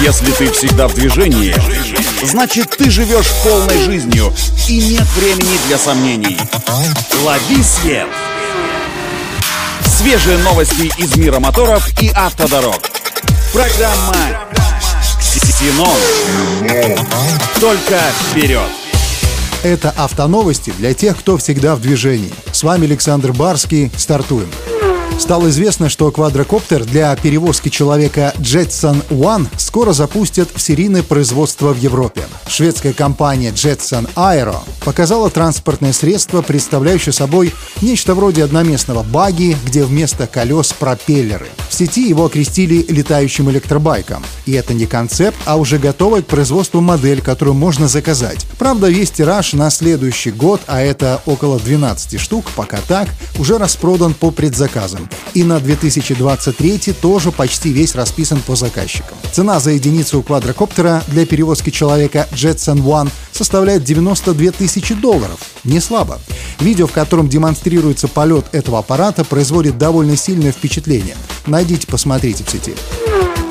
Если ты всегда в движении, значит ты живешь полной жизнью и нет времени для сомнений. Лови свет! Свежие новости из мира моторов и автодорог. Программа «Ксенон». Только вперед! Это автоновости для тех, кто всегда в движении. С вами Александр Барский. Стартуем. Стало известно, что квадрокоптер для перевозки человека Jetson One скоро запустят в серийное производство в Европе. Шведская компания Jetson Aero показала транспортное средство, представляющее собой нечто вроде одноместного баги, где вместо колес пропеллеры. В сети его окрестили летающим электробайком. И это не концепт, а уже готовая к производству модель, которую можно заказать. Правда, весь тираж на следующий год, а это около 12 штук, пока так, уже распродан по предзаказам. И на 2023 тоже почти весь расписан по заказчикам. Цена за единицу квадрокоптера для перевозки человека Jetson One составляет 92 тысячи долларов. Не слабо. Видео, в котором демонстрируется полет этого аппарата, производит довольно сильное впечатление. Найдите, посмотрите в сети.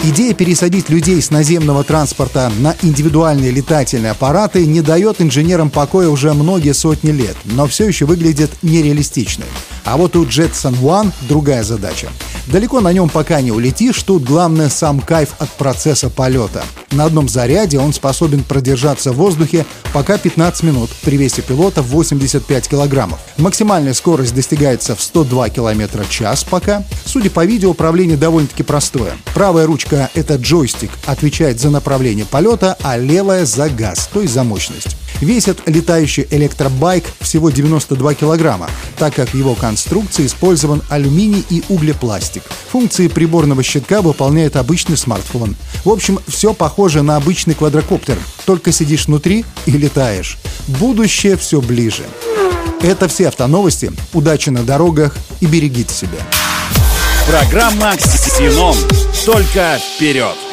Идея пересадить людей с наземного транспорта на индивидуальные летательные аппараты не дает инженерам покоя уже многие сотни лет, но все еще выглядит нереалистичной. А вот у Jetson One другая задача. Далеко на нем пока не улетишь, тут главное сам кайф от процесса полета. На одном заряде он способен продержаться в воздухе пока 15 минут при весе пилота в 85 килограммов. Максимальная скорость достигается в 102 километра в час пока. Судя по видео, управление довольно-таки простое. Правая ручка — это джойстик, отвечает за направление полета, а левая — за газ, то есть за мощность. Весит летающий электробайк всего 92 килограмма, так как в его конструкции использован алюминий и углепластик. Функции приборного щитка выполняет обычный смартфон. В общем, все похоже на обычный квадрокоптер, только сидишь внутри и летаешь. Будущее все ближе. Это все автоновости. Удачи на дорогах и берегите себя. Программа «Ксенон». Только вперед!